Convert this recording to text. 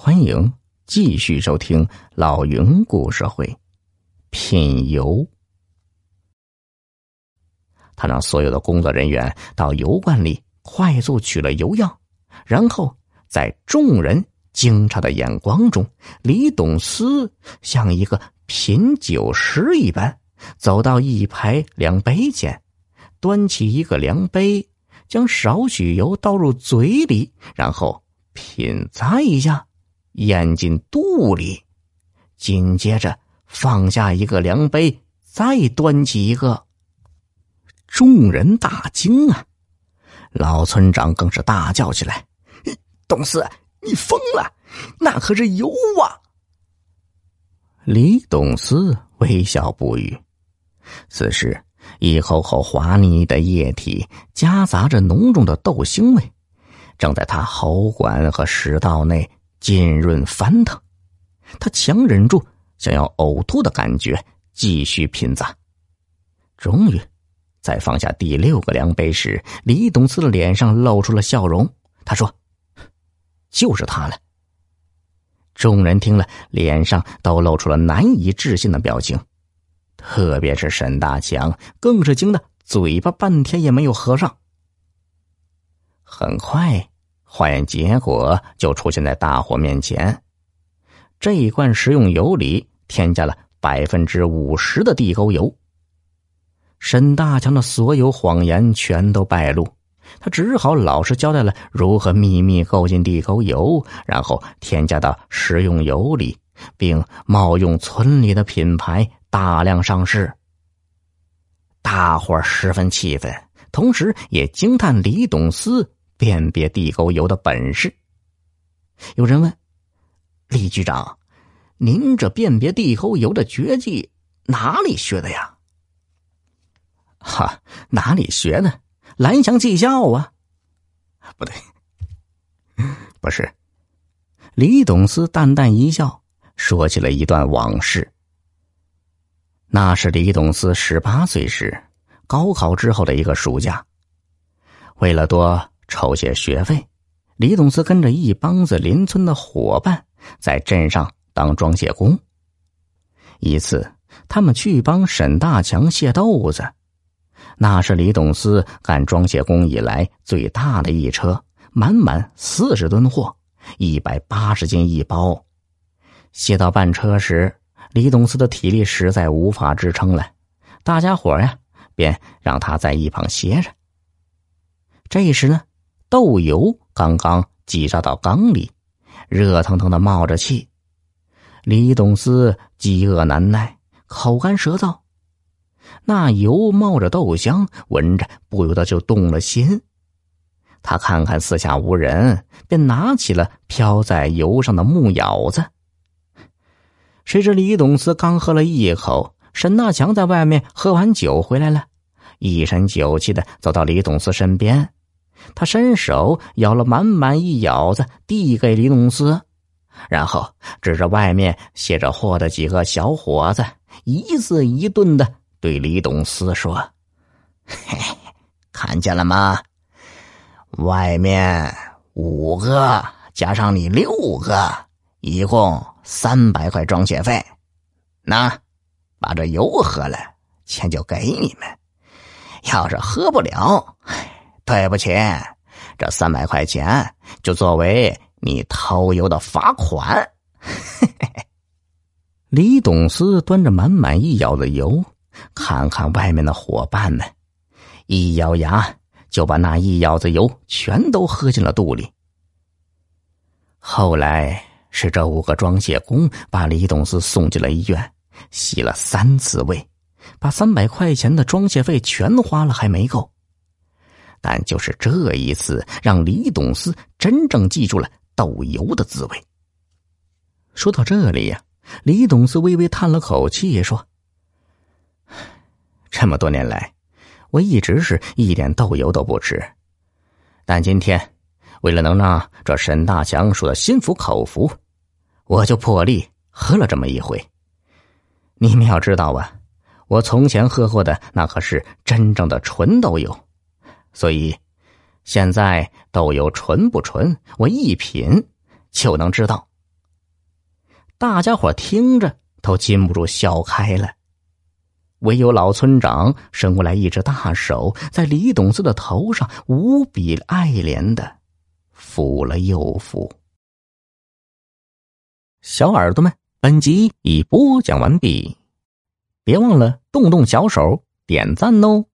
欢迎继续收听老云故事会。品油，他让所有的工作人员到油罐里快速取了油样，然后在众人惊诧的眼光中，李董思像一个品酒师一般，走到一排量杯前，端起一个量杯，将少许油倒入嘴里，然后品咂一下。咽进肚里，紧接着放下一个量杯，再端起一个。众人大惊啊！老村长更是大叫起来：“董四，你疯了！那可是油啊！”李董四微笑不语。此时，一口口滑腻的液体夹杂着浓重的豆腥味，正在他喉管和食道内。浸润翻腾，他强忍住想要呕吐的感觉，继续品咂。终于，在放下第六个量杯时，李董思的脸上露出了笑容。他说：“就是他了。”众人听了，脸上都露出了难以置信的表情，特别是沈大强，更是惊得嘴巴半天也没有合上。很快。化验结果就出现在大伙面前。这一罐食用油里添加了百分之五十的地沟油。沈大强的所有谎言全都败露，他只好老实交代了如何秘密购进地沟油，然后添加到食用油里，并冒用村里的品牌大量上市。大伙十分气愤，同时也惊叹李董思。辨别地沟油的本事。有人问：“李局长，您这辨别地沟油的绝技哪里学的呀？”“哈，哪里学的？蓝翔技校啊？”“不对，不是。”李董思淡淡一笑，说起了一段往事。那是李董思十八岁时，高考之后的一个暑假，为了多。筹些学费，李董思跟着一帮子邻村的伙伴在镇上当装卸工。一次，他们去帮沈大强卸豆子，那是李董思干装卸工以来最大的一车，满满四十吨货，一百八十斤一包。卸到半车时，李董思的体力实在无法支撑了，大家伙呀，便让他在一旁歇着。这时呢。豆油刚刚挤扎到缸里，热腾腾的冒着气。李董思饥饿难耐，口干舌燥，那油冒着豆香，闻着不由得就动了心。他看看四下无人，便拿起了飘在油上的木舀子。谁知李董思刚喝了一口，沈大强在外面喝完酒回来了，一身酒气的走到李董思身边。他伸手舀了满满一舀子，递给李董思，然后指着外面卸着货的几个小伙子，一字一顿的对李董思说：“嘿，看见了吗？外面五个加上你六个，一共三百块装卸费。那把这油喝了，钱就给你们；要是喝不了，对不起，这三百块钱就作为你偷油的罚款。李董思端着满满一舀子油，看看外面的伙伴们，一咬牙就把那一舀子油全都喝进了肚里。后来是这五个装卸工把李董思送进了医院，洗了三次胃，把三百块钱的装卸费全花了，还没够。但就是这一次，让李董思真正记住了豆油的滋味。说到这里呀，李董思微微叹了口气，说：“这么多年来，我一直是一点豆油都不吃。但今天，为了能让这沈大强说的心服口服，我就破例喝了这么一回。你们要知道啊，我从前喝过的那可是真正的纯豆油。”所以，现在豆油纯不纯，我一品就能知道。大家伙听着都禁不住笑开了。唯有老村长伸过来一只大手，在李董子的头上无比爱怜的抚了又抚。小耳朵们，本集已播讲完毕，别忘了动动小手点赞哦。